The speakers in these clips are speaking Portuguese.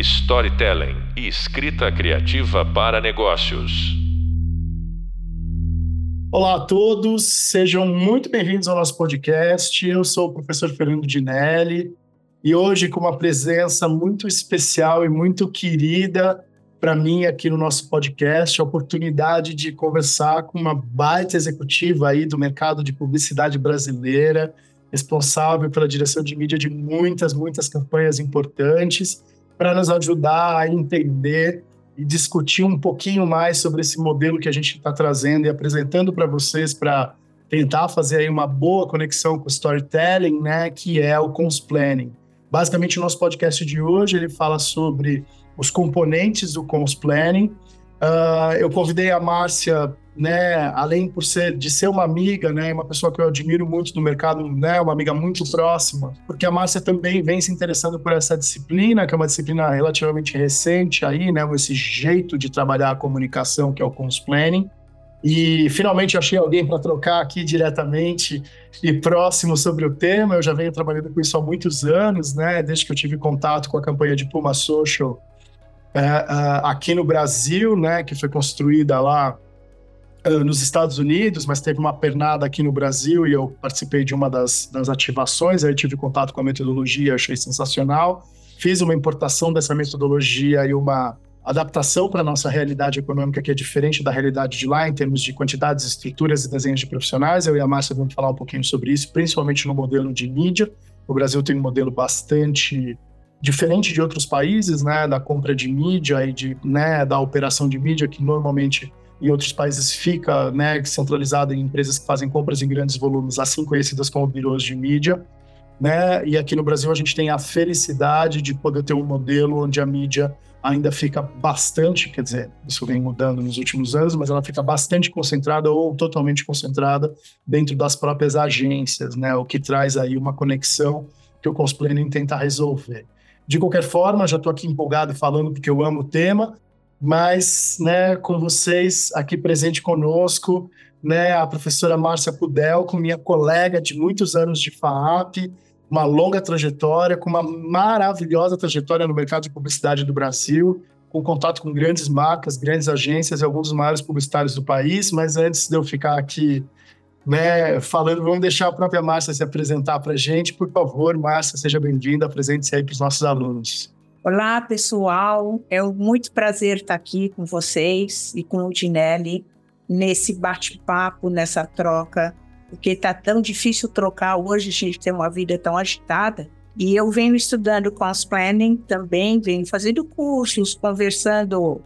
storytelling e escrita criativa para negócios. Olá a todos, sejam muito bem-vindos ao nosso podcast. Eu sou o professor Fernando Dinelli e hoje com uma presença muito especial e muito querida para mim aqui no nosso podcast, a oportunidade de conversar com uma baita executiva aí do mercado de publicidade brasileira, responsável pela direção de mídia de muitas, muitas campanhas importantes para nos ajudar a entender e discutir um pouquinho mais sobre esse modelo que a gente está trazendo e apresentando para vocês para tentar fazer aí uma boa conexão com o storytelling, né, que é o planning. Basicamente, o nosso podcast de hoje ele fala sobre os componentes do planning. Uh, eu convidei a Márcia né, além por ser de ser uma amiga, né, uma pessoa que eu admiro muito no mercado, né, uma amiga muito próxima, porque a Márcia também vem se interessando por essa disciplina, que é uma disciplina relativamente recente aí, né, esse jeito de trabalhar a comunicação que é o planning. E finalmente achei alguém para trocar aqui diretamente e próximo sobre o tema. Eu já venho trabalhando com isso há muitos anos, né? Desde que eu tive contato com a campanha de Puma Social é, aqui no Brasil, né? Que foi construída lá nos Estados Unidos, mas teve uma pernada aqui no Brasil e eu participei de uma das, das ativações, aí tive contato com a metodologia, achei sensacional. Fiz uma importação dessa metodologia e uma adaptação para a nossa realidade econômica, que é diferente da realidade de lá, em termos de quantidades, estruturas e desenhos de profissionais. Eu e a Márcia vamos falar um pouquinho sobre isso, principalmente no modelo de mídia. O Brasil tem um modelo bastante diferente de outros países, né, da compra de mídia e de, né, da operação de mídia, que normalmente em outros países fica né, centralizado em empresas que fazem compras em grandes volumes, assim conhecidas como birôs de mídia. Né? E aqui no Brasil a gente tem a felicidade de poder ter um modelo onde a mídia ainda fica bastante, quer dizer, isso vem mudando nos últimos anos, mas ela fica bastante concentrada ou totalmente concentrada dentro das próprias agências, né? O que traz aí uma conexão que o Consplanning tenta resolver. De qualquer forma, já estou aqui empolgado falando porque eu amo o tema, mas né, com vocês aqui presente conosco, né, a professora Márcia Pudel, com minha colega de muitos anos de FAAP, uma longa trajetória, com uma maravilhosa trajetória no mercado de publicidade do Brasil, com contato com grandes marcas, grandes agências e alguns dos maiores publicitários do país. Mas antes de eu ficar aqui né, falando, vamos deixar a própria Márcia se apresentar para a gente. Por favor, Márcia, seja bem-vinda, apresente-se aí para os nossos alunos. Olá, pessoal. É um muito prazer estar aqui com vocês e com o Dinelli nesse bate-papo, nessa troca, porque está tão difícil trocar hoje, a gente tem uma vida tão agitada. E eu venho estudando planning também, venho fazendo cursos, conversando.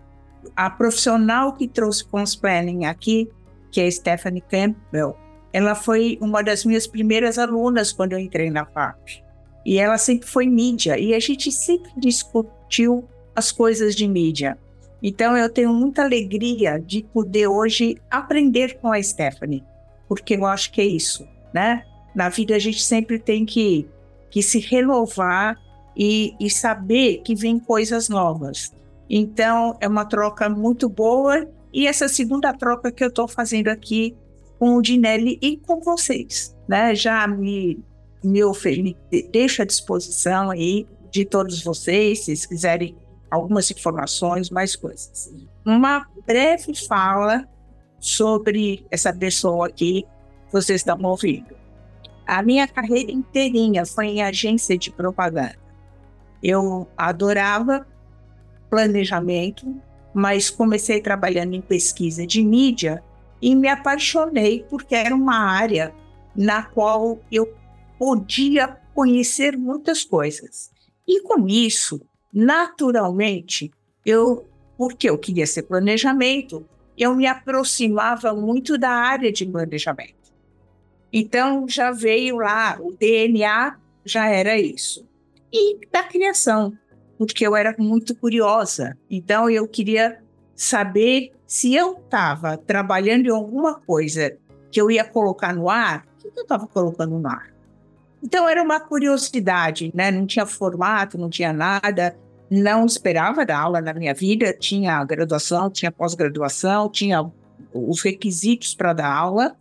A profissional que trouxe planning aqui, que é Stephanie Campbell, ela foi uma das minhas primeiras alunas quando eu entrei na FAP. E ela sempre foi mídia, e a gente sempre discutiu as coisas de mídia. Então eu tenho muita alegria de poder hoje aprender com a Stephanie, porque eu acho que é isso, né? Na vida a gente sempre tem que, que se renovar e, e saber que vem coisas novas. Então é uma troca muito boa e essa segunda troca que eu estou fazendo aqui com o Dinelli e com vocês, né? Já me me deixo à disposição aí de todos vocês, se quiserem algumas informações, mais coisas. Uma breve fala sobre essa pessoa aqui que vocês estão ouvindo. A minha carreira inteirinha foi em agência de propaganda. Eu adorava planejamento, mas comecei trabalhando em pesquisa de mídia e me apaixonei porque era uma área na qual eu podia conhecer muitas coisas. E com isso, naturalmente, eu, porque eu queria ser planejamento, eu me aproximava muito da área de planejamento. Então já veio lá, o DNA já era isso. E da criação, porque eu era muito curiosa. Então eu queria saber se eu estava trabalhando em alguma coisa que eu ia colocar no ar, o que eu estava colocando no ar? Então era uma curiosidade, né? Não tinha formato, não tinha nada. Não esperava dar aula na minha vida. Tinha graduação, tinha pós-graduação, tinha os requisitos para dar aula,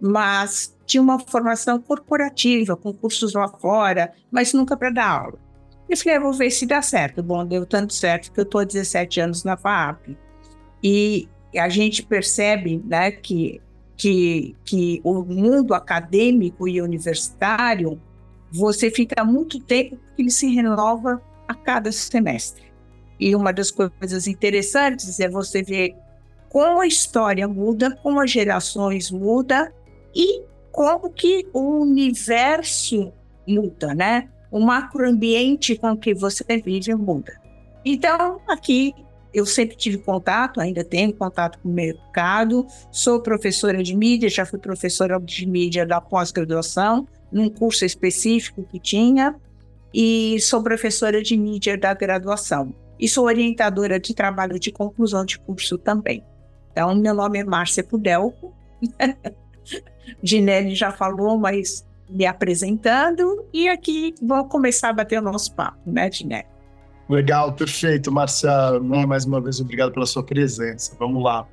mas tinha uma formação corporativa, com cursos lá fora, mas nunca para dar aula. Eu falei, ah, vou ver se dá certo. Bom, deu tanto certo que eu estou há 17 anos na FAAP. E a gente percebe né, que, que, que o mundo acadêmico e universitário, você fica muito tempo porque ele se renova a cada semestre. E uma das coisas interessantes é você ver como a história muda, como as gerações mudam e como que o universo muda, né? O macroambiente com que você vive muda. Então, aqui eu sempre tive contato, ainda tenho contato com o mercado, sou professora de mídia, já fui professora de mídia da pós-graduação, num curso específico que tinha, e sou professora de mídia da graduação. E sou orientadora de trabalho de conclusão de curso também. Então, meu nome é Márcia Pudelco. Ginelli já falou, mas me apresentando, e aqui vou começar a bater o nosso papo, né, Ginelli? Legal, perfeito, Marcia. Mais uma vez, obrigado pela sua presença. Vamos lá.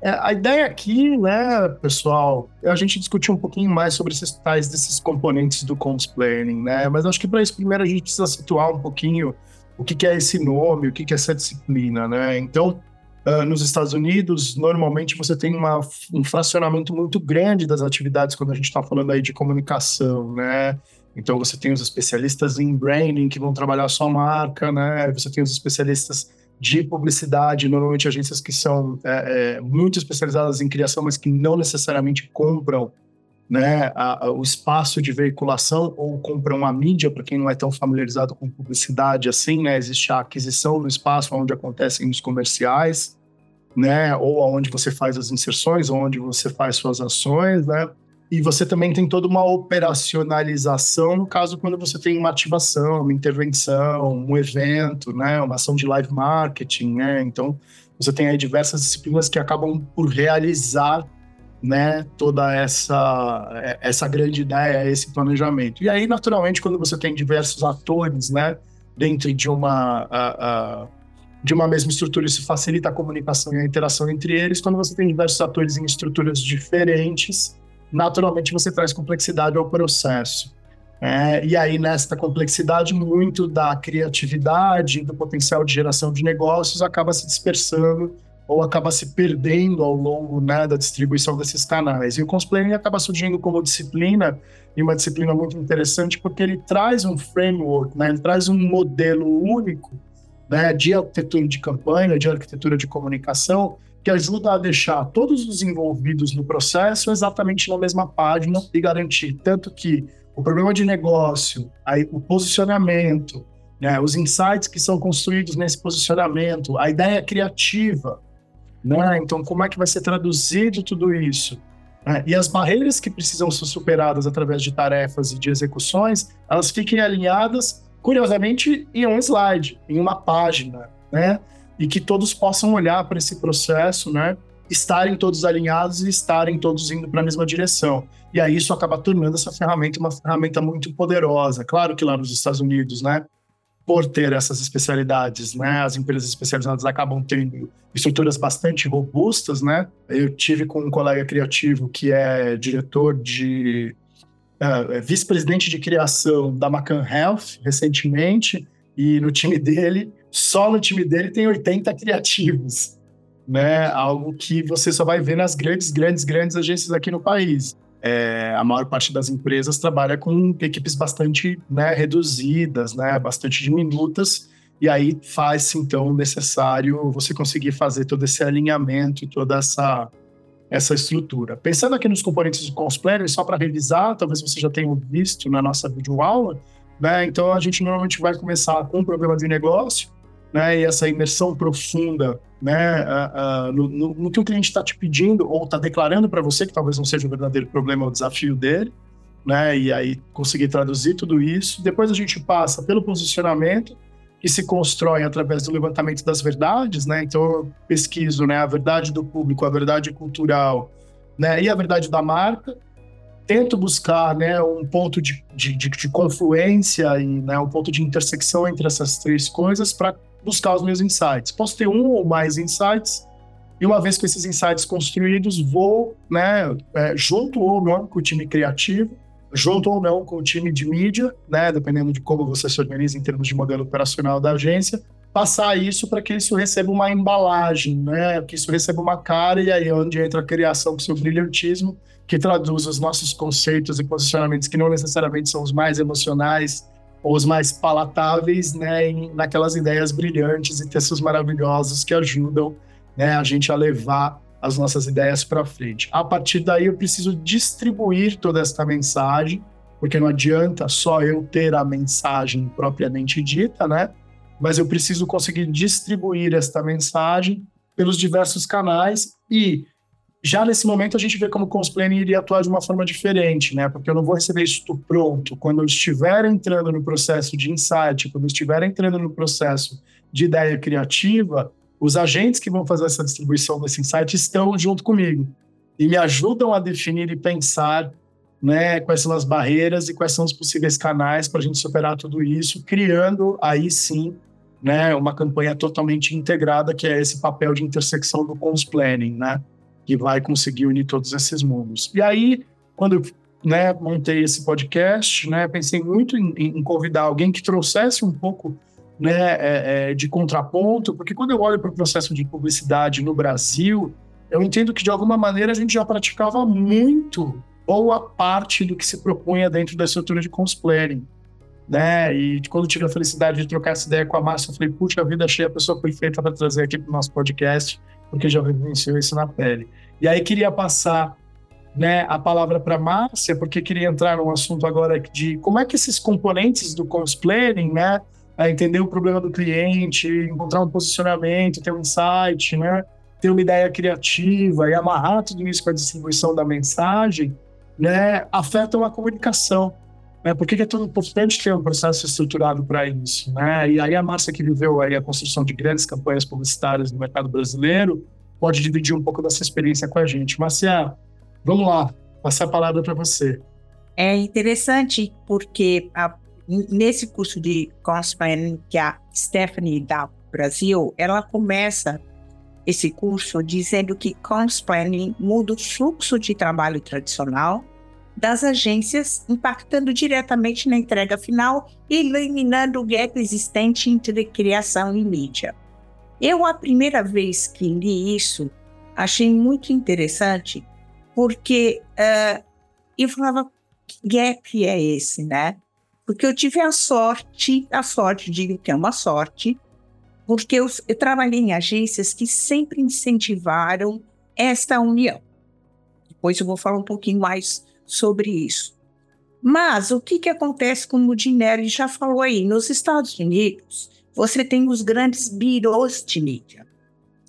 É, a ideia aqui, né, pessoal, é a gente discutir um pouquinho mais sobre esses tais desses componentes do comms planning, né? Mas acho que para isso primeiro a gente precisa situar um pouquinho o que, que é esse nome, o que, que é essa disciplina, né? Então, uh, nos Estados Unidos, normalmente você tem uma, um fracionamento muito grande das atividades quando a gente está falando aí de comunicação, né? Então você tem os especialistas em branding que vão trabalhar a sua marca, né? Você tem os especialistas de publicidade, normalmente agências que são é, é, muito especializadas em criação, mas que não necessariamente compram né, a, a, o espaço de veiculação ou compram a mídia, para quem não é tão familiarizado com publicidade assim, né? Existe a aquisição do espaço onde acontecem os comerciais, né? Ou onde você faz as inserções, onde você faz suas ações, né? E você também tem toda uma operacionalização no caso quando você tem uma ativação, uma intervenção, um evento, né, uma ação de live marketing, né? Então, você tem aí diversas disciplinas que acabam por realizar, né, toda essa essa grande ideia, esse planejamento. E aí, naturalmente, quando você tem diversos atores, né, dentro de uma a, a, de uma mesma estrutura, isso facilita a comunicação e a interação entre eles. Quando você tem diversos atores em estruturas diferentes, naturalmente você traz complexidade ao processo. É, e aí, nesta complexidade, muito da criatividade, do potencial de geração de negócios acaba se dispersando ou acaba se perdendo ao longo né, da distribuição desses canais. E o Consplanning acaba surgindo como disciplina, e uma disciplina muito interessante, porque ele traz um framework, né, ele traz um modelo único né, de arquitetura de campanha, de arquitetura de comunicação, que ajuda a deixar todos os envolvidos no processo exatamente na mesma página e garantir tanto que o problema de negócio, aí, o posicionamento, né, os insights que são construídos nesse posicionamento, a ideia criativa, né? Então, como é que vai ser traduzido tudo isso? Né? E as barreiras que precisam ser superadas através de tarefas e de execuções, elas fiquem alinhadas, curiosamente, em um slide, em uma página, né? e que todos possam olhar para esse processo, né? Estarem todos alinhados e estarem todos indo para a mesma direção. E aí isso acaba tornando essa ferramenta uma ferramenta muito poderosa. Claro que lá nos Estados Unidos, né? Por ter essas especialidades, né? As empresas especializadas acabam tendo estruturas bastante robustas, né? Eu tive com um colega criativo que é diretor de uh, vice-presidente de criação da Macan Health recentemente e no time dele só no time dele tem 80 criativos, né? Algo que você só vai ver nas grandes, grandes, grandes agências aqui no país. É, a maior parte das empresas trabalha com equipes bastante né, reduzidas, né, bastante diminutas, e aí faz-se então necessário você conseguir fazer todo esse alinhamento e toda essa, essa estrutura. Pensando aqui nos componentes do Consplanner, só para revisar, talvez você já tenha visto na nossa videoaula, né, então a gente normalmente vai começar com um problema de negócio, né, e essa imersão profunda né, uh, uh, no, no, no, que o cliente está te pedindo ou está declarando para você, que talvez não seja o verdadeiro problema, é o desafio dele, né, e aí conseguir traduzir tudo isso. Depois a gente passa pelo posicionamento, que se constrói através do levantamento das verdades, né, então eu pesquiso né, a verdade do público, a verdade cultural né, e a verdade da marca, tento buscar né, um ponto de, de, de, de confluência e né, um ponto de intersecção entre essas três coisas para buscar os meus insights. Posso ter um ou mais insights, e uma vez com esses insights construídos, vou, né, é, junto ou não com o time criativo, junto ou não com o time de mídia, né, dependendo de como você se organiza em termos de modelo operacional da agência, passar isso para que isso receba uma embalagem, né, que isso receba uma cara, e aí é onde entra a criação do seu brilhantismo, que traduz os nossos conceitos e posicionamentos que não necessariamente são os mais emocionais os mais palatáveis, né, em, naquelas ideias brilhantes e textos maravilhosos que ajudam né, a gente a levar as nossas ideias para frente. A partir daí, eu preciso distribuir toda esta mensagem, porque não adianta só eu ter a mensagem propriamente dita, né? mas eu preciso conseguir distribuir esta mensagem pelos diversos canais e já nesse momento a gente vê como o Consplaining iria atuar de uma forma diferente, né? Porque eu não vou receber isso pronto. Quando eu estiver entrando no processo de insight, quando eu estiver entrando no processo de ideia criativa, os agentes que vão fazer essa distribuição desse insight estão junto comigo e me ajudam a definir e pensar né, quais são as barreiras e quais são os possíveis canais para a gente superar tudo isso, criando aí sim né, uma campanha totalmente integrada, que é esse papel de intersecção do cons planning, né, que vai conseguir unir todos esses mundos. E aí, quando eu né, montei esse podcast, né, pensei muito em, em convidar alguém que trouxesse um pouco né, é, é, de contraponto, porque quando eu olho para o processo de publicidade no Brasil, eu entendo que de alguma maneira a gente já praticava muito boa parte do que se propunha dentro da estrutura de cosplaying. Né? E quando tive a felicidade de trocar essa ideia com a Márcia, eu falei, puxa vida, achei a pessoa perfeita para trazer aqui para o nosso podcast, porque já vivenciou isso na pele. E aí queria passar né, a palavra para Márcia, porque queria entrar num assunto agora de como é que esses componentes do cosplaying, né, entender o problema do cliente, encontrar um posicionamento, ter um insight, né, ter uma ideia criativa e amarrar tudo isso com a distribuição da mensagem, né, afetam a comunicação. Né? Por que é tão importante ter um processo estruturado para isso? Né? E aí a Márcia, que viveu aí a construção de grandes campanhas publicitárias no mercado brasileiro, pode dividir um pouco dessa experiência com a gente. Márcia, vamos lá, passar a palavra para você. É interessante porque a, nesse curso de Cosplay que a Stephanie dá Brasil, ela começa esse curso dizendo que Comms Planning muda o fluxo de trabalho tradicional das agências, impactando diretamente na entrega final e eliminando o gap existente entre criação e mídia. Eu, a primeira vez que li isso, achei muito interessante, porque uh, eu falava, que gap é esse, né? Porque eu tive a sorte, a sorte, digo que é uma sorte, porque eu, eu trabalhei em agências que sempre incentivaram esta união. Depois eu vou falar um pouquinho mais sobre isso. Mas o que, que acontece com o Dinelli já falou aí? Nos Estados Unidos, você tem os grandes birôs de mídia.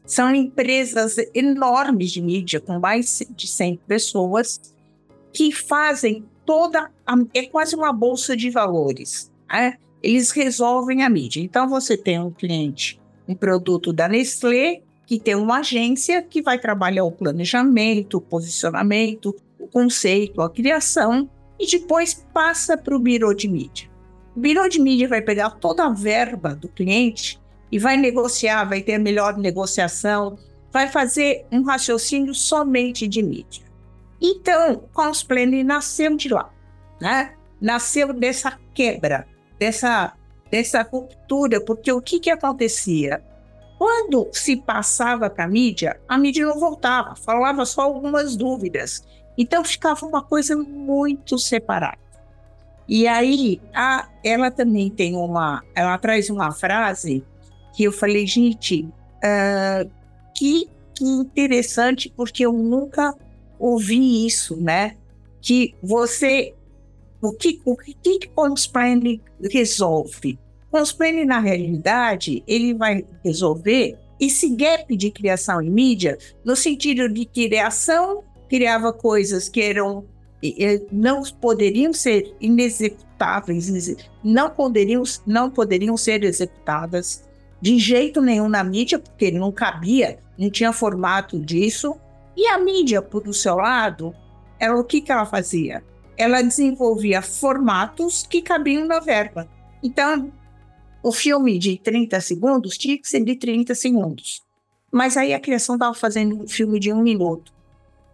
São empresas enormes de mídia, com mais de 100 pessoas, que fazem toda. A, é quase uma bolsa de valores. Né? eles resolvem a mídia. Então, você tem um cliente, um produto da Nestlé, que tem uma agência que vai trabalhar o planejamento, o posicionamento, conceito, a criação, e depois passa para o birô de mídia. O birô de mídia vai pegar toda a verba do cliente e vai negociar, vai ter melhor negociação, vai fazer um raciocínio somente de mídia. Então, o Cosplay nasceu de lá, né? Nasceu dessa quebra dessa, dessa ruptura, porque o que, que acontecia? Quando se passava para a mídia, a mídia não voltava, falava só algumas dúvidas. Então ficava uma coisa muito separada. E aí, a, ela também tem uma. Ela traz uma frase que eu falei, gente, uh, que, que interessante, porque eu nunca ouvi isso, né? Que você o que o que, que Consplaining resolve? Consplaining, na realidade, ele vai resolver esse gap de criação em mídia no sentido de criação criava coisas que eram não poderiam ser inexecutáveis, não poderiam, não poderiam ser executadas de jeito nenhum na mídia, porque não cabia, não tinha formato disso. E a mídia, por seu lado, era o que, que ela fazia? ela desenvolvia formatos que cabiam na verba. Então, o filme de 30 segundos tinha que ser de 30 segundos. Mas aí a criação estava fazendo um filme de um minuto.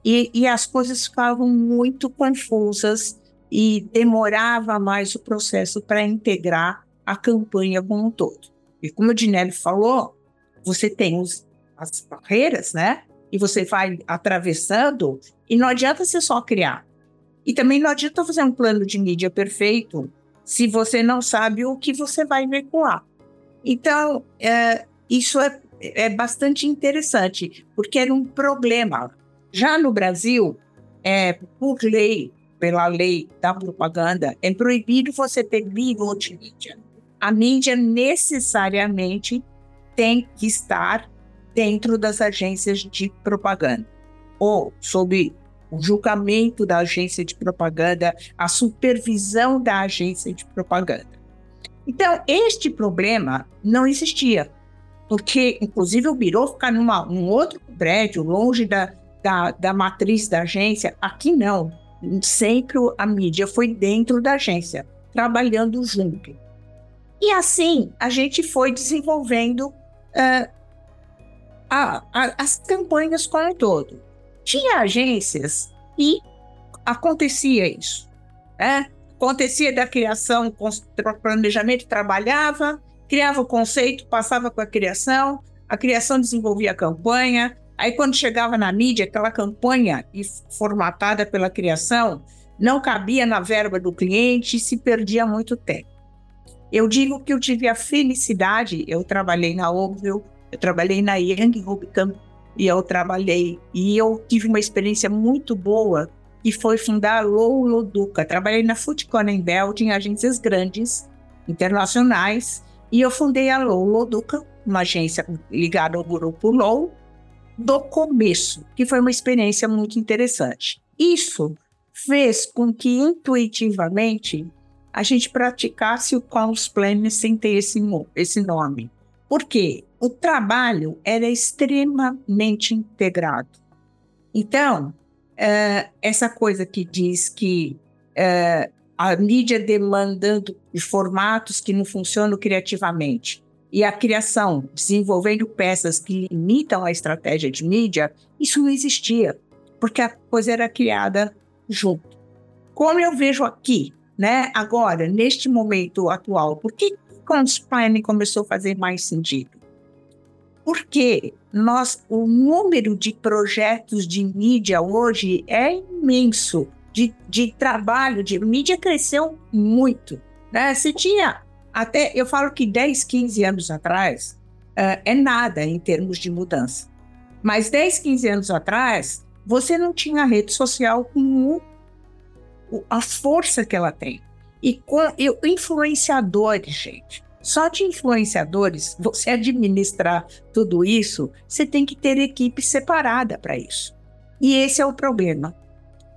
E, e, as coisas ficavam muito confusas e demorava mais o processo para integrar a campanha como um todo. E como o Dinelli falou, você tem os, as barreiras, né? E você vai atravessando, e não adianta você só criar. E também não adianta fazer um plano de mídia perfeito se você não sabe o que você vai veicular. Então, é, isso é, é bastante interessante, porque era um problema. Já no Brasil, é, por lei, pela lei da propaganda, é proibido você ter multimídia. A mídia necessariamente tem que estar dentro das agências de propaganda ou sob o julgamento da agência de propaganda, a supervisão da agência de propaganda. Então, este problema não existia, porque, inclusive, o Biro fica num outro prédio, longe da, da, da matriz da agência. Aqui não. Sempre a mídia foi dentro da agência, trabalhando junto. E assim a gente foi desenvolvendo uh, a, a, as campanhas como um todo. Tinha agências e acontecia isso. Né? Acontecia da criação, planejamento, trabalhava, criava o conceito, passava com a criação, a criação desenvolvia a campanha, Aí, quando chegava na mídia, aquela campanha formatada pela criação não cabia na verba do cliente e se perdia muito tempo. Eu digo que eu tive a felicidade, eu trabalhei na Oakville, eu trabalhei na Young Rubicam e eu trabalhei, e eu tive uma experiência muito boa, que foi fundar a Loduca. Trabalhei na Food em Belt, em agências grandes, internacionais, e eu fundei a Loduca, uma agência ligada ao grupo Low, do começo, que foi uma experiência muito interessante. Isso fez com que intuitivamente a gente praticasse o Planning sem ter esse, esse nome. Por quê? O trabalho era extremamente integrado. Então, uh, essa coisa que diz que uh, a mídia demandando formatos que não funcionam criativamente, e a criação, desenvolvendo peças que limitam a estratégia de mídia, isso não existia, porque a coisa era criada junto. Como eu vejo aqui, né, agora, neste momento atual, por que Planning começou a fazer mais sentido? Porque nós, o número de projetos de mídia hoje é imenso, de, de trabalho, de mídia cresceu muito. Né? Você tinha até eu falo que 10, 15 anos atrás uh, é nada em termos de mudança. Mas 10, 15 anos atrás, você não tinha rede social com a força que ela tem. E com eu, influenciadores, gente. Só de influenciadores, você administrar tudo isso, você tem que ter equipe separada para isso. E esse é o problema.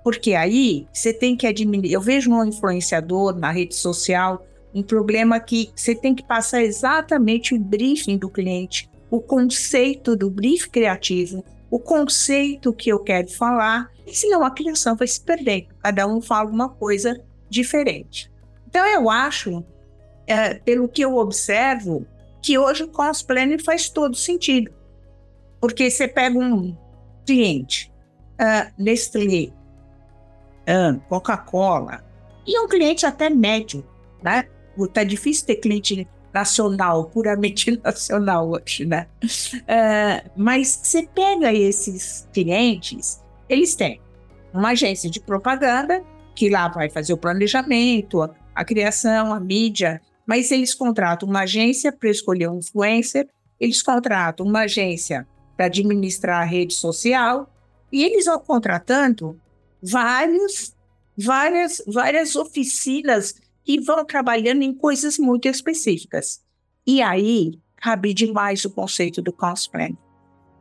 Porque aí você tem que administrar. Eu vejo um influenciador na rede social um problema que você tem que passar exatamente o briefing do cliente, o conceito do brief criativo, o conceito que eu quero falar, senão a criação vai se perder. Cada um fala uma coisa diferente. Então, eu acho, é, pelo que eu observo, que hoje o cost planning faz todo sentido. Porque você pega um cliente, uh, Nestlé, uh, Coca-Cola, e um cliente até médio, né? Tá difícil ter cliente nacional, puramente nacional hoje, né? Uh, mas você pega esses clientes, eles têm uma agência de propaganda, que lá vai fazer o planejamento, a, a criação, a mídia, mas eles contratam uma agência para escolher um influencer, eles contratam uma agência para administrar a rede social, e eles vão contratando vários, várias, várias oficinas e vão trabalhando em coisas muito específicas. E aí cabe demais o conceito do cost plan.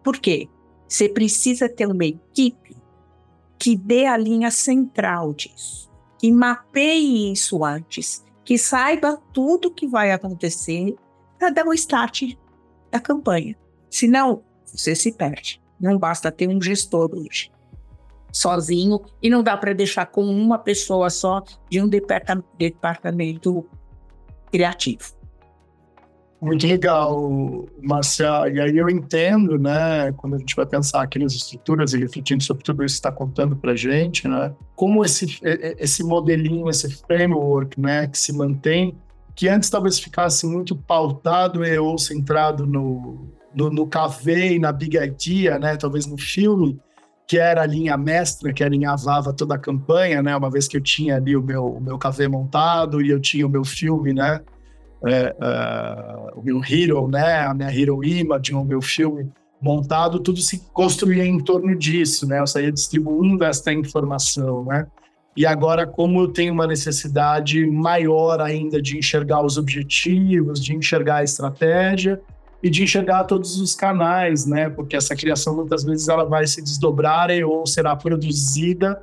Por quê? Você precisa ter uma equipe que dê a linha central disso, que mapeie isso antes, que saiba tudo o que vai acontecer para dar o start da campanha. Senão, você se perde. Não basta ter um gestor hoje sozinho e não dá para deixar com uma pessoa só de um departamento criativo. Muito legal, Marcia. E aí eu entendo, né, quando a gente vai pensar aqui nas estruturas e refletindo sobre tudo isso que está contando para a gente, né, como esse, esse modelinho, esse framework, né, que se mantém, que antes talvez ficasse muito pautado ou centrado no, no, no KV e na Big Idea, né, talvez no filme, que era a linha mestra, que alinhavava toda a campanha, né, uma vez que eu tinha ali o meu, o meu KV montado e eu tinha o meu filme, né, é, é, o meu hero, né, a minha hero image, o meu filme montado, tudo se construía em torno disso, né? Eu saía distribuindo esta informação, né? E agora, como eu tenho uma necessidade maior ainda de enxergar os objetivos, de enxergar a estratégia e de enxergar todos os canais, né? Porque essa criação muitas vezes ela vai se desdobrar ou será produzida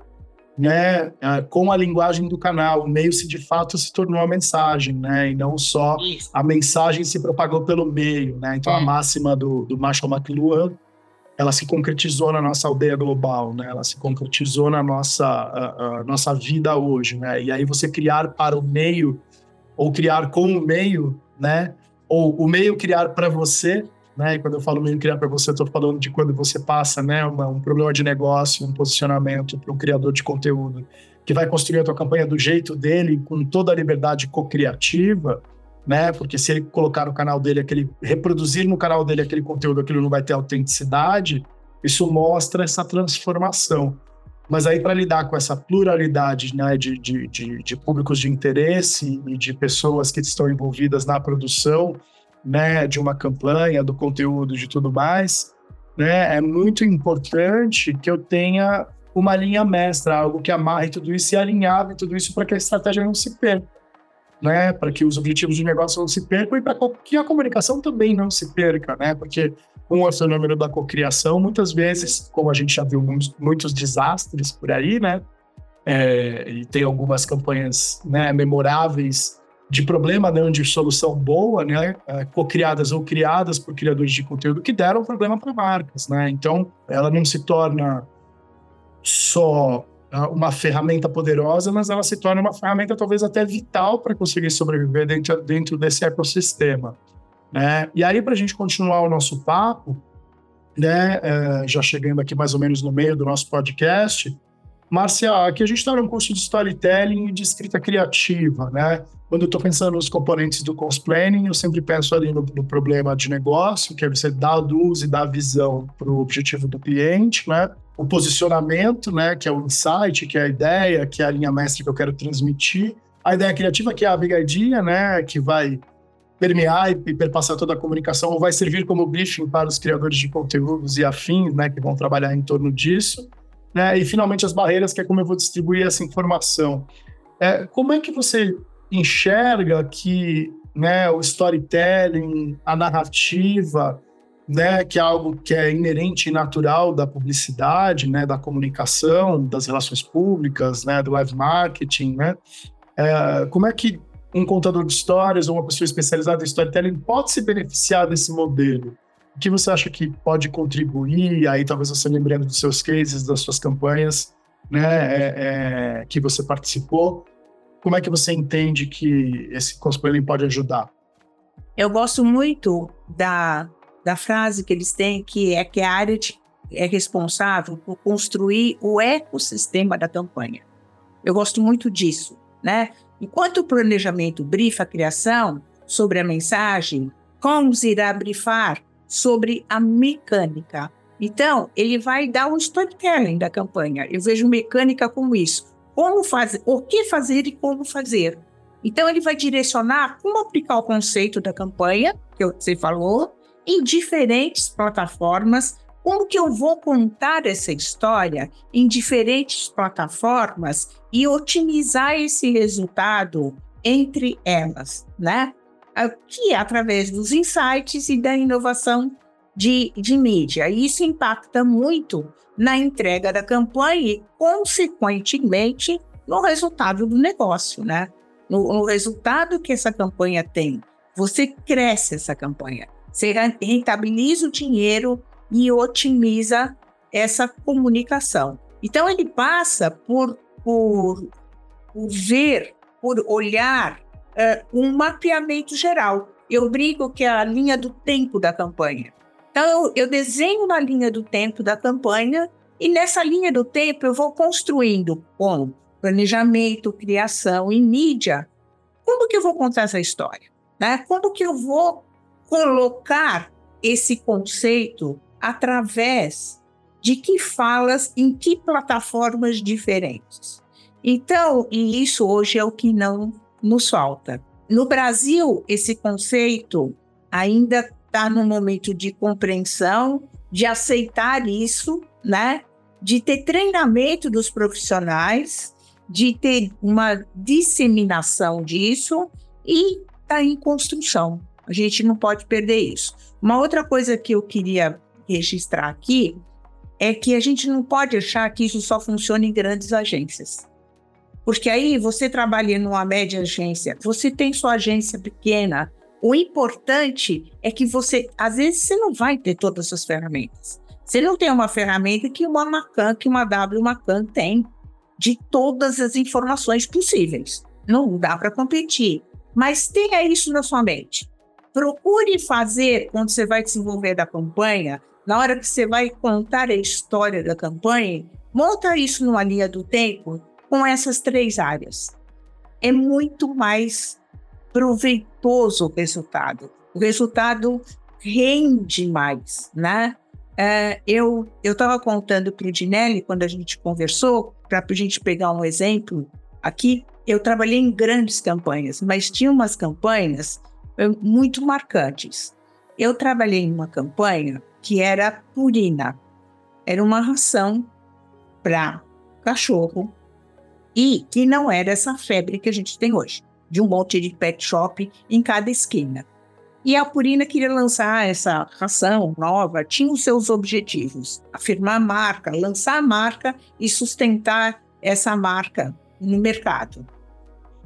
né, é, com a linguagem do canal. O meio se de fato se tornou a mensagem, né, e não só Isso. a mensagem se propagou pelo meio, né. Então é. a máxima do, do Marshall McLuhan, ela se concretizou na nossa aldeia global, né. Ela se concretizou na nossa a, a nossa vida hoje, né. E aí você criar para o meio ou criar com o meio, né, ou o meio criar para você né? E quando eu falo meio criar para você, eu estou falando de quando você passa, né, uma, um problema de negócio, um posicionamento para um criador de conteúdo que vai construir a tua campanha do jeito dele, com toda a liberdade co-criativa, né? Porque se ele colocar no canal dele aquele reproduzir no canal dele aquele conteúdo, aquilo não vai ter autenticidade. Isso mostra essa transformação. Mas aí, para lidar com essa pluralidade né, de, de, de, de, públicos de interesse e de pessoas que estão envolvidas na produção, né, de uma campanha, do conteúdo, de tudo mais, né, é muito importante que eu tenha uma linha mestra, algo que amarre tudo isso e alinhave tudo isso para que a estratégia não se perca, né, para que os objetivos de negócio não se percam e para que a comunicação também não se perca, né, porque com o fenômeno da cocriação, muitas vezes, como a gente já viu muitos, muitos desastres por aí, né, é, e tem algumas campanhas né, memoráveis de problema, não de solução boa, né, é, co-criadas ou criadas por criadores de conteúdo que deram problema para marcas, né? Então, ela não se torna só uma ferramenta poderosa, mas ela se torna uma ferramenta talvez até vital para conseguir sobreviver dentro, dentro desse ecossistema, né? E aí, para a gente continuar o nosso papo, né, é, já chegando aqui mais ou menos no meio do nosso podcast, Márcia, aqui a gente está num curso de storytelling e de escrita criativa, né? Quando eu estou pensando nos componentes do cost-planning, eu sempre penso ali no, no, problema de negócio, que é você dar a luz e dar a visão para o objetivo do cliente, né? O posicionamento, né? Que é o insight, que é a ideia, que é a linha mestra que eu quero transmitir. A ideia criativa, que é a big idea, né? Que vai permear e perpassar toda a comunicação, ou vai servir como briefing para os criadores de conteúdos e afins, né? Que vão trabalhar em torno disso né? E finalmente as barreiras, que é como eu vou distribuir essa informação. É, como é que você enxerga que né, o storytelling, a narrativa, né, que é algo que é inerente e natural da publicidade, né, da comunicação, das relações públicas, né, do web marketing, né? É, como é que um contador de histórias ou uma pessoa especializada em storytelling pode se beneficiar desse modelo? Que você acha que pode contribuir? Aí talvez você lembrando dos seus cases, das suas campanhas, né, é, é, que você participou. Como é que você entende que esse cosplaying pode ajudar? Eu gosto muito da, da frase que eles têm, que é que a área de, é responsável por construir o ecossistema da campanha. Eu gosto muito disso, né? Enquanto o planejamento brifa a criação sobre a mensagem, como irá brifar sobre a mecânica. Então, ele vai dar um storytelling da campanha. Eu vejo mecânica como isso. Como fazer, o que fazer e como fazer. Então, ele vai direcionar como aplicar o conceito da campanha, que você falou, em diferentes plataformas, como que eu vou contar essa história em diferentes plataformas e otimizar esse resultado entre elas, né? Que é através dos insights e da inovação de, de mídia. E isso impacta muito na entrega da campanha e, consequentemente, no resultado do negócio, né? No, no resultado que essa campanha tem. Você cresce essa campanha, você rentabiliza o dinheiro e otimiza essa comunicação. Então, ele passa por, por, por ver, por olhar um mapeamento geral. eu brinco que é a linha do tempo da campanha. Então, eu desenho na linha do tempo da campanha e nessa linha do tempo eu vou construindo com planejamento, criação e mídia. Como que eu vou contar essa história? Né? Como que eu vou colocar esse conceito através de que falas em que plataformas diferentes? Então, e isso hoje é o que não nos falta. No Brasil, esse conceito ainda está no momento de compreensão, de aceitar isso, né? De ter treinamento dos profissionais, de ter uma disseminação disso e está em construção. A gente não pode perder isso. Uma outra coisa que eu queria registrar aqui é que a gente não pode achar que isso só funciona em grandes agências. Porque aí você trabalha numa média agência, você tem sua agência pequena. O importante é que você, às vezes, você não vai ter todas as ferramentas. Você não tem uma ferramenta que uma Macan, que uma W Macan tem de todas as informações possíveis. Não dá para competir. Mas tenha isso na sua mente. Procure fazer, quando você vai desenvolver da campanha, na hora que você vai contar a história da campanha, monta isso numa linha do tempo com essas três áreas. É muito mais proveitoso o resultado. O resultado rende mais, né? É, eu estava contando para o Dinelli, quando a gente conversou, para a gente pegar um exemplo aqui, eu trabalhei em grandes campanhas, mas tinha umas campanhas é, muito marcantes. Eu trabalhei em uma campanha que era purina. Era uma ração para cachorro e que não era essa febre que a gente tem hoje, de um monte de pet shop em cada esquina. E a Purina queria lançar essa ração nova, tinha os seus objetivos: afirmar a marca, lançar a marca e sustentar essa marca no mercado.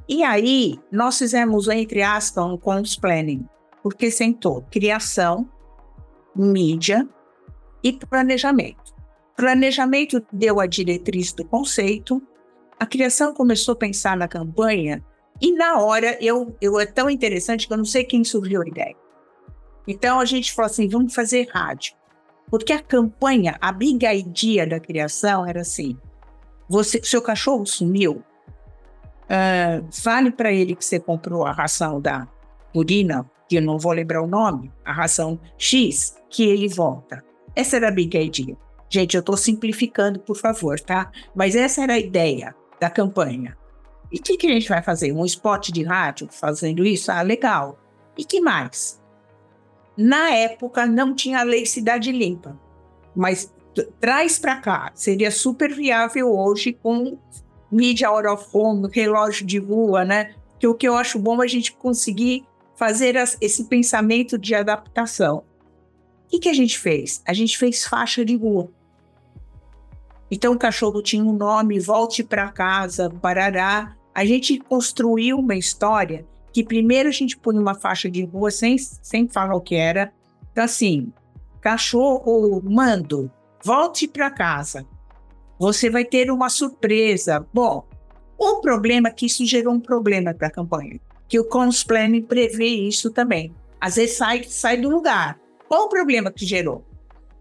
E aí, nós fizemos, entre aspas, um cons planning, porque sentou criação, mídia e planejamento. Planejamento deu a diretriz do conceito, a criação começou a pensar na campanha e na hora eu, eu é tão interessante que eu não sei quem surgiu a ideia. Então a gente falou assim, vamos fazer rádio. Porque a campanha, a big idea da criação era assim: você, seu cachorro sumiu, uh, fale para ele que você comprou a ração da urina, que eu não vou lembrar o nome, a ração X, que ele volta. Essa era a big idea. Gente, eu estou simplificando, por favor, tá? Mas essa era a ideia da campanha. E o que, que a gente vai fazer? Um spot de rádio fazendo isso? Ah, legal. E que mais? Na época não tinha a lei Cidade Limpa, mas traz para cá. Seria super viável hoje com mídia out of home, relógio de rua, né? Que o que eu acho bom é a gente conseguir fazer as, esse pensamento de adaptação. O que, que a gente fez? A gente fez faixa de rua. Então o cachorro tinha um nome, volte para casa, parará. A gente construiu uma história que primeiro a gente põe uma faixa de rua sem, sem falar o que era. Então assim, cachorro, mando, volte para casa. Você vai ter uma surpresa. Bom, o problema é que isso gerou um problema para a campanha, que o Planning prevê isso também. Às vezes sai, sai do lugar. Qual o problema que gerou?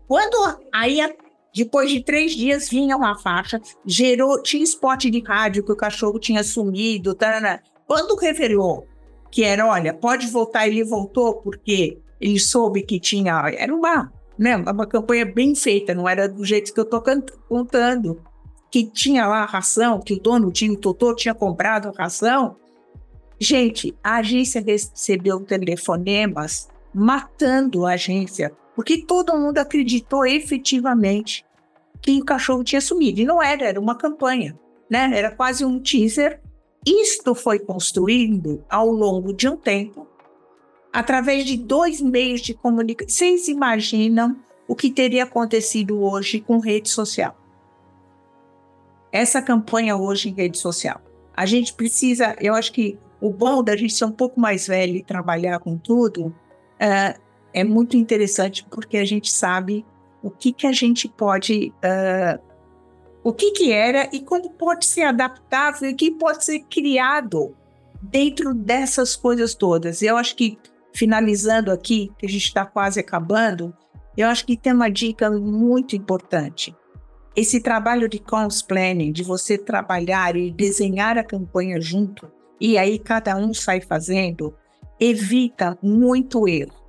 Quando aí a depois de três dias vinha uma faixa, gerou, tinha spot de rádio que o cachorro tinha sumido. Tarana. Quando revelou que era, olha, pode voltar, ele voltou porque ele soube que tinha. Era uma, né, uma campanha bem feita, não era do jeito que eu estou contando. Que tinha lá a ração, que o dono tinha, o tutor tinha comprado a ração. Gente, a agência recebeu telefonemas matando a agência porque todo mundo acreditou efetivamente que o cachorro tinha sumido. E não era, era uma campanha, né? Era quase um teaser. Isto foi construído ao longo de um tempo, através de dois meios de comunicação. Vocês imaginam o que teria acontecido hoje com rede social? Essa campanha hoje em rede social. A gente precisa, eu acho que o bom da gente ser um pouco mais velho e trabalhar com tudo, é, é muito interessante porque a gente sabe o que, que a gente pode. Uh, o que, que era e como pode ser adaptável e que pode ser criado dentro dessas coisas todas. Eu acho que finalizando aqui, que a gente está quase acabando, eu acho que tem uma dica muito importante. Esse trabalho de cons planning, de você trabalhar e desenhar a campanha junto, e aí cada um sai fazendo, evita muito erro.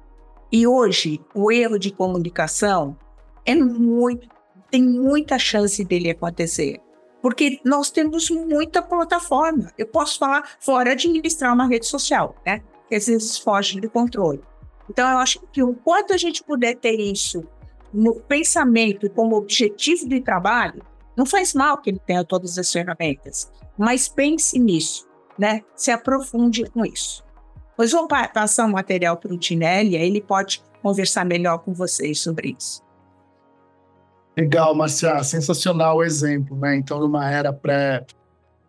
E hoje, o erro de comunicação é muito, tem muita chance dele acontecer. Porque nós temos muita plataforma. Eu posso falar fora administrar uma rede social, né? Que às vezes foge do controle. Então, eu acho que o quanto a gente puder ter isso no pensamento como objetivo de trabalho, não faz mal que ele tenha todas as ferramentas, mas pense nisso, né? Se aprofunde com isso. Pois vou passar o um material para o Tinelli, aí ele pode conversar melhor com vocês sobre isso. Legal, Marcia, sensacional o exemplo, né? Então, numa era pré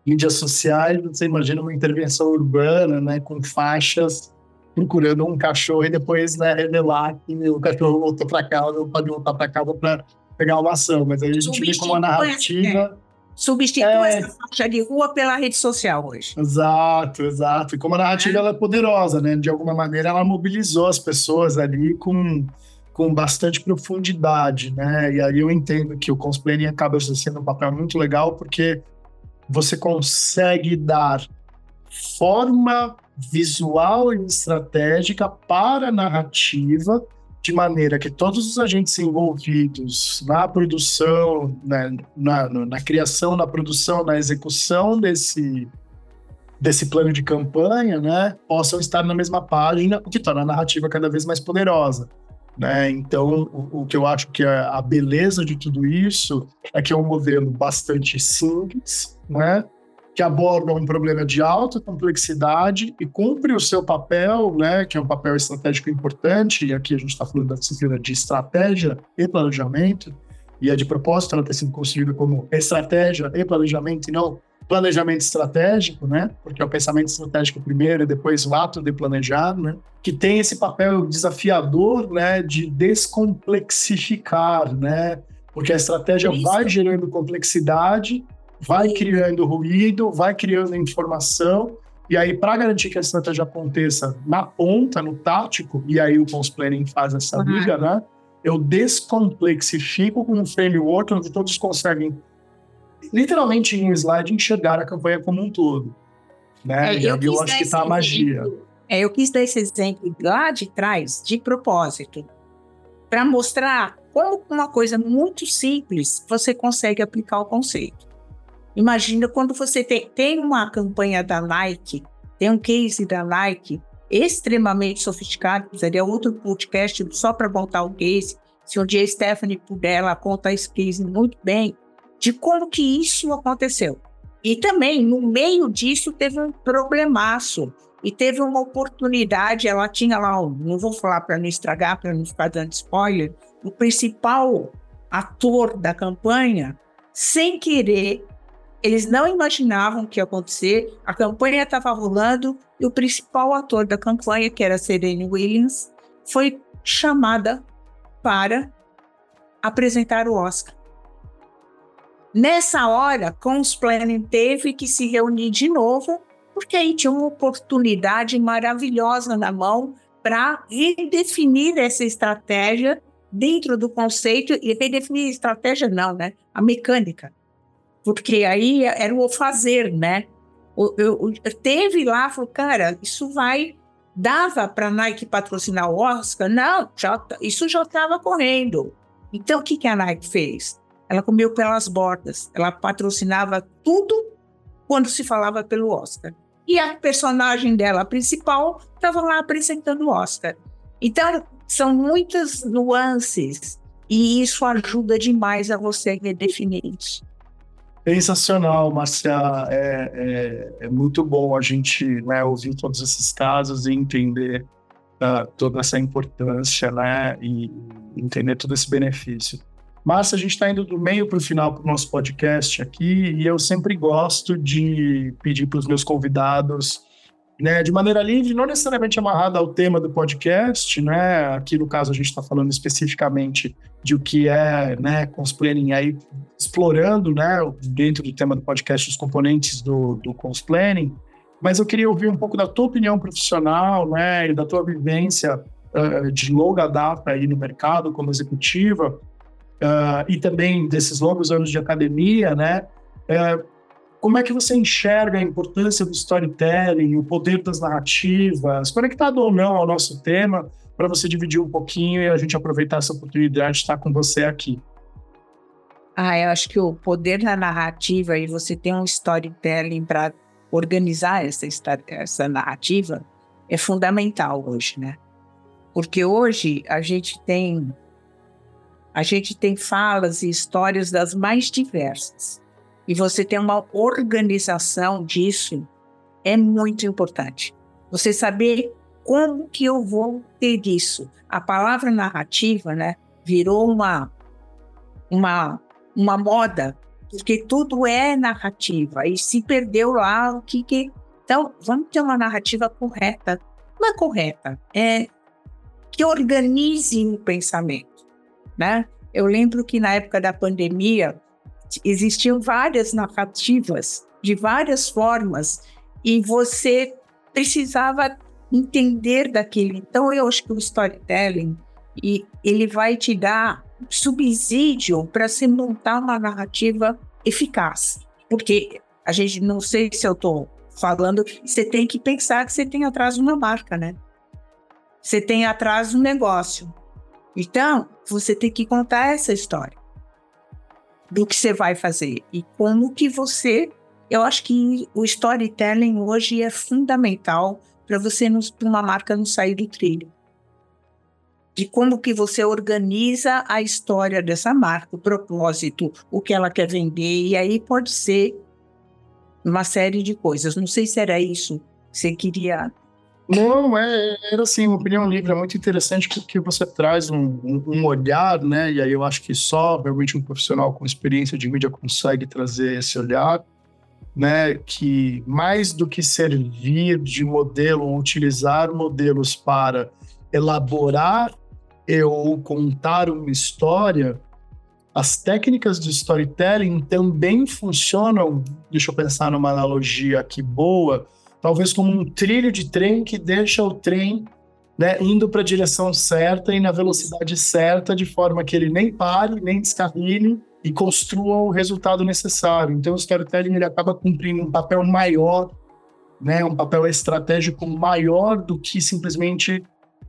mídias sociais, você imagina uma intervenção urbana, né, com faixas procurando um cachorro e depois né, revelar que o cachorro voltou para casa ou pode voltar para casa para pegar uma ação. Mas aí a gente vê como a narrativa. Substitui é. essa faixa de rua pela rede social hoje. Exato, exato. E como a narrativa é. ela é poderosa, né? De alguma maneira ela mobilizou as pessoas ali com, com bastante profundidade, né? E aí eu entendo que o Consplaining acaba sendo um papel muito legal porque você consegue dar forma visual e estratégica para a narrativa, de maneira que todos os agentes envolvidos na produção, né, na, na, na criação, na produção, na execução desse, desse plano de campanha, né, possam estar na mesma página, o que torna a narrativa cada vez mais poderosa. Né? Então, o, o, que eu acho que é a beleza de tudo isso é que é um modelo bastante simples, né? Que aborda um problema de alta complexidade e cumpre o seu papel, né, que é um papel estratégico importante, e aqui a gente está falando da disciplina de estratégia e planejamento, e é de propósito ela ter sido construída como estratégia e planejamento, e não planejamento estratégico, né, porque é o pensamento estratégico primeiro e depois o ato de planejar, né, que tem esse papel desafiador, né, de descomplexificar, né, porque a estratégia vai gerando complexidade vai criando ruído, vai criando informação, e aí, para garantir que a estratégia aconteça na ponta, no tático, e aí o Cons Planning faz essa uhum. liga, né? Eu descomplexifico com um framework onde todos conseguem, literalmente em um slide, enxergar a campanha como um todo. Né? É, eu, eu acho que está a magia. É, eu quis dar esse exemplo lá de trás, de propósito, para mostrar como uma coisa muito simples você consegue aplicar o conceito. Imagina quando você tem, tem uma campanha da Nike, tem um case da Nike extremamente sofisticado, seria outro podcast só para montar o case. Se um dia a Stephanie puder, ela conta esse case muito bem, de como que isso aconteceu. E também, no meio disso, teve um problemaço. E teve uma oportunidade, ela tinha lá, não vou falar para não estragar, para não ficar dando spoiler, o principal ator da campanha, sem querer, eles não imaginavam o que ia acontecer. A campanha estava rolando e o principal ator da campanha, que era Serene Williams, foi chamada para apresentar o Oscar. Nessa hora, Planning teve que se reunir de novo, porque aí tinha uma oportunidade maravilhosa na mão para redefinir essa estratégia dentro do conceito e redefinir estratégia não, né? A mecânica porque aí era o fazer, né? Eu, eu, teve lá, falou, cara, isso vai. Dava para a Nike patrocinar o Oscar? Não, já, isso já estava correndo. Então, o que, que a Nike fez? Ela comeu pelas bordas. Ela patrocinava tudo quando se falava pelo Oscar. E a personagem dela principal estava lá apresentando o Oscar. Então, são muitas nuances. E isso ajuda demais a você redefinir isso. Sensacional, Marcia. É, é, é, muito bom a gente né, ouvir todos esses casos e entender uh, toda essa importância né, e entender todo esse benefício. Márcia, a gente está indo do meio para o final para o nosso podcast aqui e eu sempre gosto de pedir para os meus convidados né, de maneira livre, não necessariamente amarrada ao tema do podcast, né? Aqui no caso a gente está falando especificamente de o que é, né, consplaining aí explorando, né, dentro do tema do podcast os componentes do, do consplaining, mas eu queria ouvir um pouco da tua opinião profissional, né, e da tua vivência uh, de longa data aí no mercado como executiva, uh, e também desses longos anos de academia, né, uh, como é que você enxerga a importância do storytelling, o poder das narrativas, conectado ou não ao nosso tema, para você dividir um pouquinho e a gente aproveitar essa oportunidade de estar com você aqui. Ah, eu acho que o poder da narrativa e você ter um storytelling para organizar essa, essa narrativa é fundamental hoje, né? Porque hoje a gente tem a gente tem falas e histórias das mais diversas. E você ter uma organização disso é muito importante. Você saber como que eu vou ter isso. A palavra narrativa, né, virou uma uma uma moda, porque tudo é narrativa e se perdeu lá o que que então vamos ter uma narrativa correta, não é correta, é que organize o pensamento, né? Eu lembro que na época da pandemia existiam várias narrativas de várias formas e você precisava entender daquilo. Então eu acho que o storytelling e ele vai te dar subsídio para se montar uma narrativa eficaz. Porque a gente não sei se eu estou falando, você tem que pensar que você tem atrás uma marca, né? Você tem atrás um negócio. Então, você tem que contar essa história do que você vai fazer e como que você. Eu acho que o storytelling hoje é fundamental para você, para uma marca não sair do trilho de como que você organiza a história dessa marca, o propósito, o que ela quer vender, e aí pode ser uma série de coisas. Não sei se era isso que você queria. Não, é, era assim, uma opinião livre, é muito interessante porque você traz um, um, olhar, né? E aí eu acho que só realmente um profissional com experiência de mídia consegue trazer esse olhar, né? Que mais do que servir de modelo ou utilizar modelos para elaborar eu contar uma história, as técnicas de storytelling também funcionam, deixa eu pensar numa analogia aqui boa, talvez como um trilho de trem que deixa o trem né, indo para a direção certa e na velocidade certa, de forma que ele nem pare, nem descarrile e construa o resultado necessário. Então, o storytelling ele acaba cumprindo um papel maior, né, um papel estratégico maior do que simplesmente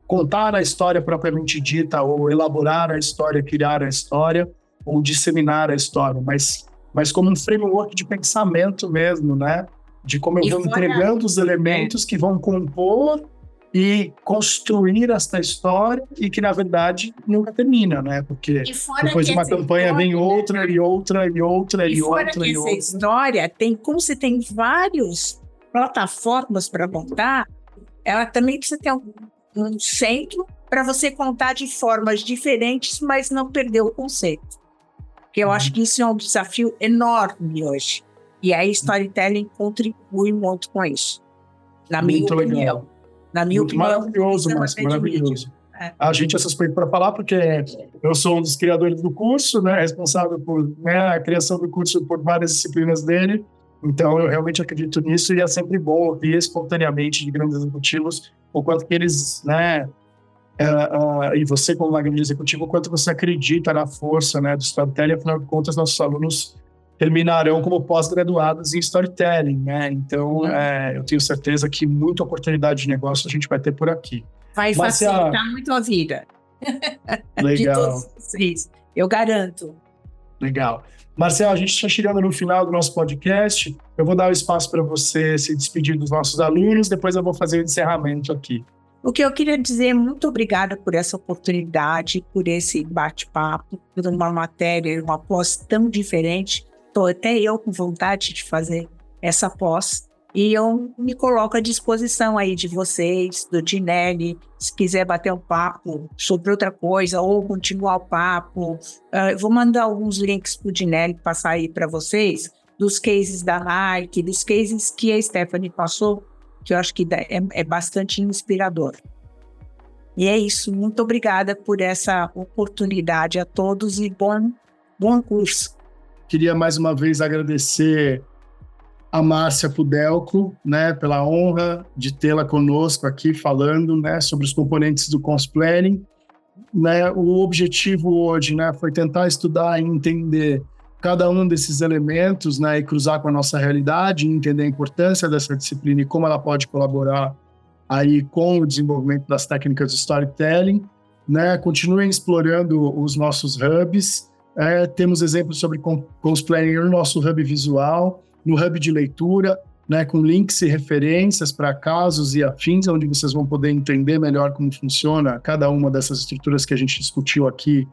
contar a história propriamente dita, ou elaborar a história, criar a história, ou disseminar a história, mas, mas como um framework de pensamento mesmo, né? De como eu e vou fora... entregando os elementos que vão compor e construir esta história e que, na verdade, nunca termina, né? Porque depois de uma campanha história, vem outra e outra e outra e, e outra e outra. essa história tem, como você tem várias plataformas para montar, ela também precisa ter um um centro para você contar de formas diferentes, mas não perder o conceito. Porque eu acho que isso é um desafio enorme hoje. E aí, storytelling contribui muito com isso. Na minha muito opinião. Legal. Na minha muito opinião. Maravilhoso, mas maravilhoso. É. A gente é suspeito para falar porque eu sou um dos criadores do curso, né, responsável por né, a criação do curso por várias disciplinas dele. Então, eu realmente acredito nisso e é sempre bom ouvir espontaneamente de grandes executivos o quanto que eles, né, uh, uh, e você como magnífico executivo, o quanto você acredita na força, né, do storytelling, afinal de contas, nossos alunos terminarão como pós-graduados em storytelling, né, então uhum. é, eu tenho certeza que muita oportunidade de negócio a gente vai ter por aqui. Vai Mas, facilitar muito a vida. Legal. Eu garanto. Legal. Marcel, a gente está chegando no final do nosso podcast. Eu vou dar o espaço para você se despedir dos nossos alunos, depois eu vou fazer o encerramento aqui. O que eu queria dizer, muito obrigada por essa oportunidade, por esse bate-papo, por uma matéria, uma pós tão diferente. Estou até eu com vontade de fazer essa pós. E eu me coloco à disposição aí de vocês, do Dinelli, se quiser bater um papo sobre outra coisa ou continuar o papo. Uh, vou mandar alguns links para o Dinelli passar aí para vocês, dos cases da Nike, dos cases que a Stephanie passou, que eu acho que é, é bastante inspirador. E é isso. Muito obrigada por essa oportunidade a todos e bom, bom curso. Queria mais uma vez agradecer a Márcia Pudelco, né, pela honra de tê-la conosco aqui falando, né, sobre os componentes do cosplanning. Né, o objetivo hoje, né, foi tentar estudar e entender cada um desses elementos, né, e cruzar com a nossa realidade, entender a importância dessa disciplina e como ela pode colaborar aí com o desenvolvimento das técnicas de storytelling, né? Continuem explorando os nossos hubs. É, temos exemplos sobre cosplaying no nosso hub visual, no hub de leitura, né, com links e referências para casos e afins, onde vocês vão poder entender melhor como funciona cada uma dessas estruturas que a gente discutiu aqui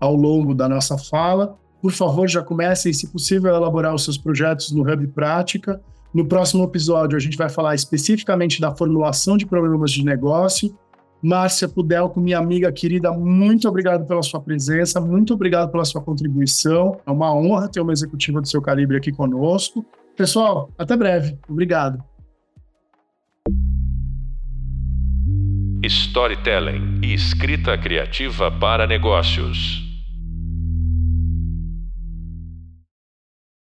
ao longo da nossa fala. Por favor, já comecem, se possível, a elaborar os seus projetos no Hub Prática. No próximo episódio, a gente vai falar especificamente da formulação de programas de negócio. Márcia Pudelco, minha amiga querida, muito obrigado pela sua presença, muito obrigado pela sua contribuição. É uma honra ter uma executiva do seu calibre aqui conosco. Pessoal, até breve. Obrigado. Storytelling e escrita criativa para negócios.